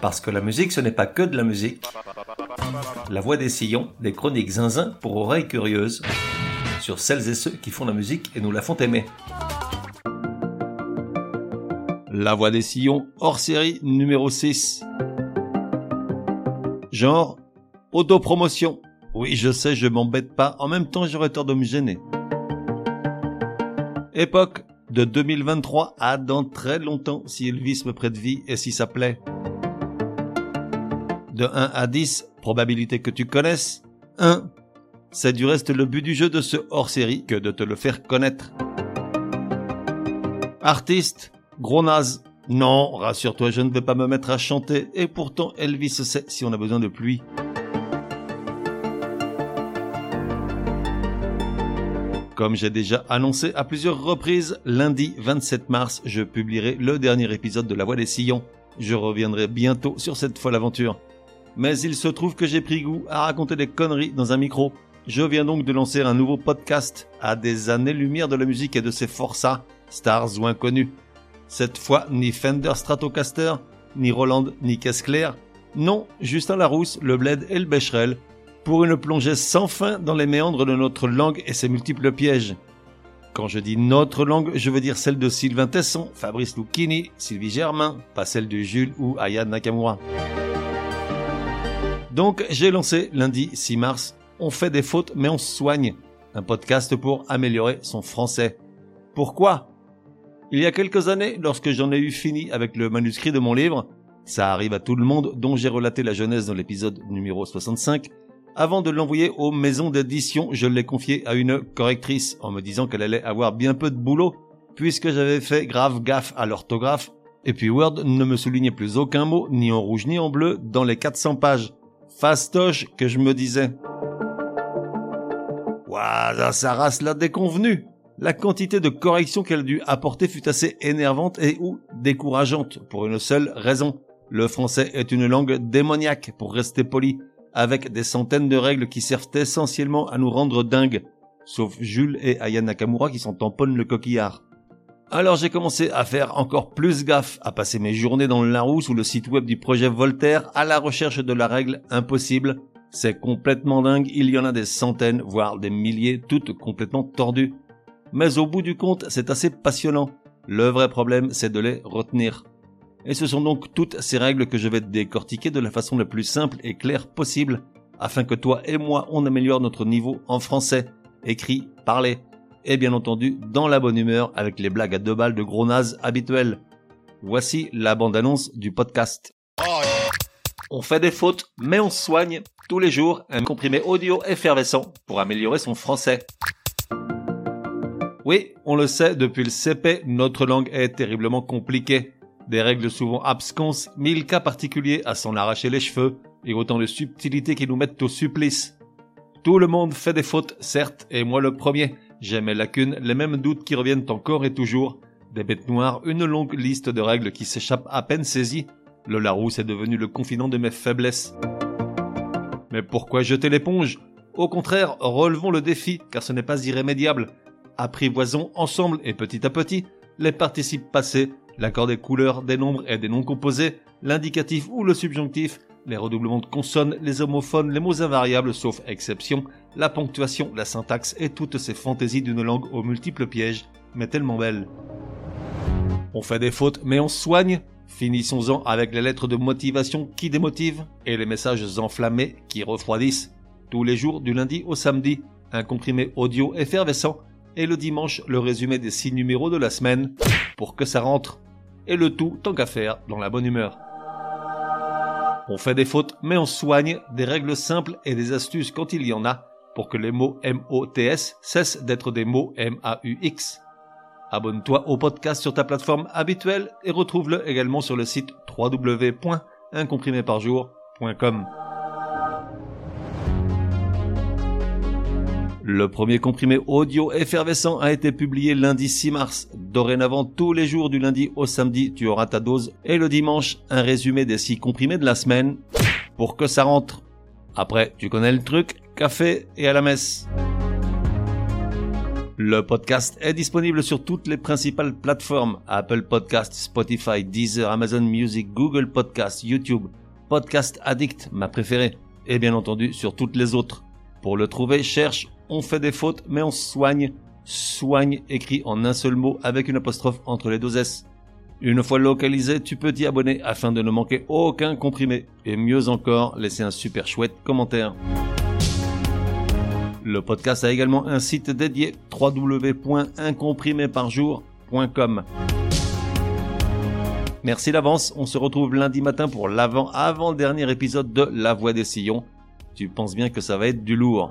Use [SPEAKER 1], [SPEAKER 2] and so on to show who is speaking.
[SPEAKER 1] Parce que la musique, ce n'est pas que de la musique. La voix des sillons, des chroniques zinzin pour oreilles curieuses, sur celles et ceux qui font la musique et nous la font aimer. La voix des sillons, hors série numéro 6. Genre, autopromotion. Oui, je sais, je m'embête pas. En même temps, j'aurais tort de me gêner. Époque de 2023 à dans très longtemps si Elvis me prête vie et si ça plaît. De 1 à 10, probabilité que tu connaisses. 1. C'est du reste le but du jeu de ce hors-série que de te le faire connaître. Artiste, gros naze. Non, rassure-toi, je ne vais pas me mettre à chanter et pourtant Elvis sait si on a besoin de pluie. Comme j'ai déjà annoncé à plusieurs reprises, lundi 27 mars, je publierai le dernier épisode de La Voix des Sillons. Je reviendrai bientôt sur cette folle aventure. Mais il se trouve que j'ai pris goût à raconter des conneries dans un micro. Je viens donc de lancer un nouveau podcast à des années-lumière de la musique et de ses forçats, stars ou inconnus. Cette fois, ni Fender Stratocaster, ni Roland, ni Caisse Claire. Non, Justin Larousse, le Bled et le Becherel pour une plongée sans fin dans les méandres de notre langue et ses multiples pièges. Quand je dis notre langue, je veux dire celle de Sylvain Tesson, Fabrice Lucchini, Sylvie Germain, pas celle de Jules ou Aya Nakamura. Donc j'ai lancé lundi 6 mars On fait des fautes mais on se soigne, un podcast pour améliorer son français. Pourquoi? Il y a quelques années, lorsque j'en ai eu fini avec le manuscrit de mon livre, ça arrive à tout le monde dont j'ai relaté la jeunesse dans l'épisode numéro 65, avant de l'envoyer aux maisons d'édition, je l'ai confié à une correctrice en me disant qu'elle allait avoir bien peu de boulot puisque j'avais fait grave gaffe à l'orthographe et puis Word ne me soulignait plus aucun mot ni en rouge ni en bleu dans les 400 pages. Fastoche que je me disais. Ouah, ça rase la déconvenue. La quantité de corrections qu'elle dut apporter fut assez énervante et ou décourageante pour une seule raison. Le français est une langue démoniaque pour rester poli avec des centaines de règles qui servent essentiellement à nous rendre dingues, sauf Jules et Aya Nakamura qui s'en tamponnent le coquillard. Alors j'ai commencé à faire encore plus gaffe, à passer mes journées dans le Larousse ou le site web du projet Voltaire à la recherche de la règle impossible. C'est complètement dingue, il y en a des centaines, voire des milliers, toutes complètement tordues. Mais au bout du compte, c'est assez passionnant. Le vrai problème, c'est de les retenir. Et ce sont donc toutes ces règles que je vais décortiquer de la façon la plus simple et claire possible, afin que toi et moi on améliore notre niveau en français, écrit, parlé, et bien entendu dans la bonne humeur avec les blagues à deux balles de gros naze habituelles. Voici la bande-annonce du podcast. On fait des fautes, mais on soigne tous les jours un comprimé audio effervescent pour améliorer son français. Oui, on le sait, depuis le CP, notre langue est terriblement compliquée des règles souvent absconses, mille cas particuliers à s'en arracher les cheveux, et autant de subtilités qui nous mettent au supplice. Tout le monde fait des fautes, certes, et moi le premier. J'ai mes lacunes, les mêmes doutes qui reviennent encore et toujours. Des bêtes noires, une longue liste de règles qui s'échappent à peine saisies. Le Larousse est devenu le confident de mes faiblesses. Mais pourquoi jeter l'éponge? Au contraire, relevons le défi, car ce n'est pas irrémédiable. Apprivoisons ensemble et petit à petit les participes passés l'accord des couleurs, des nombres et des noms composés, l'indicatif ou le subjonctif, les redoublements de consonnes, les homophones, les mots invariables sauf exception, la ponctuation, la syntaxe et toutes ces fantaisies d'une langue aux multiples pièges, mais tellement belles. On fait des fautes, mais on soigne. Finissons-en avec les lettres de motivation qui démotivent et les messages enflammés qui refroidissent. Tous les jours du lundi au samedi, un comprimé audio effervescent et le dimanche le résumé des six numéros de la semaine pour que ça rentre et le tout tant qu'à faire dans la bonne humeur. On fait des fautes, mais on soigne des règles simples et des astuces quand il y en a pour que les mots M-O-T-S cessent d'être des mots M-A-U-X. Abonne-toi au podcast sur ta plateforme habituelle et retrouve-le également sur le site www.uncompriméparjour.com. Le premier comprimé audio effervescent a été publié lundi 6 mars. Dorénavant, tous les jours du lundi au samedi, tu auras ta dose. Et le dimanche, un résumé des six comprimés de la semaine pour que ça rentre. Après, tu connais le truc, café et à la messe. Le podcast est disponible sur toutes les principales plateformes Apple Podcast, Spotify, Deezer, Amazon Music, Google Podcast, YouTube, Podcast Addict, ma préférée, et bien entendu sur toutes les autres. Pour le trouver, cherche On fait des fautes mais on soigne. Soigne écrit en un seul mot avec une apostrophe entre les deux S. Une fois localisé, tu peux t'y abonner afin de ne manquer aucun comprimé. Et mieux encore, laisser un super chouette commentaire. Le podcast a également un site dédié www.incomprimé-par-jour.com. Merci d'avance, on se retrouve lundi matin pour l'avant-avant-dernier épisode de La Voix des Sillons. Tu penses bien que ça va être du lourd.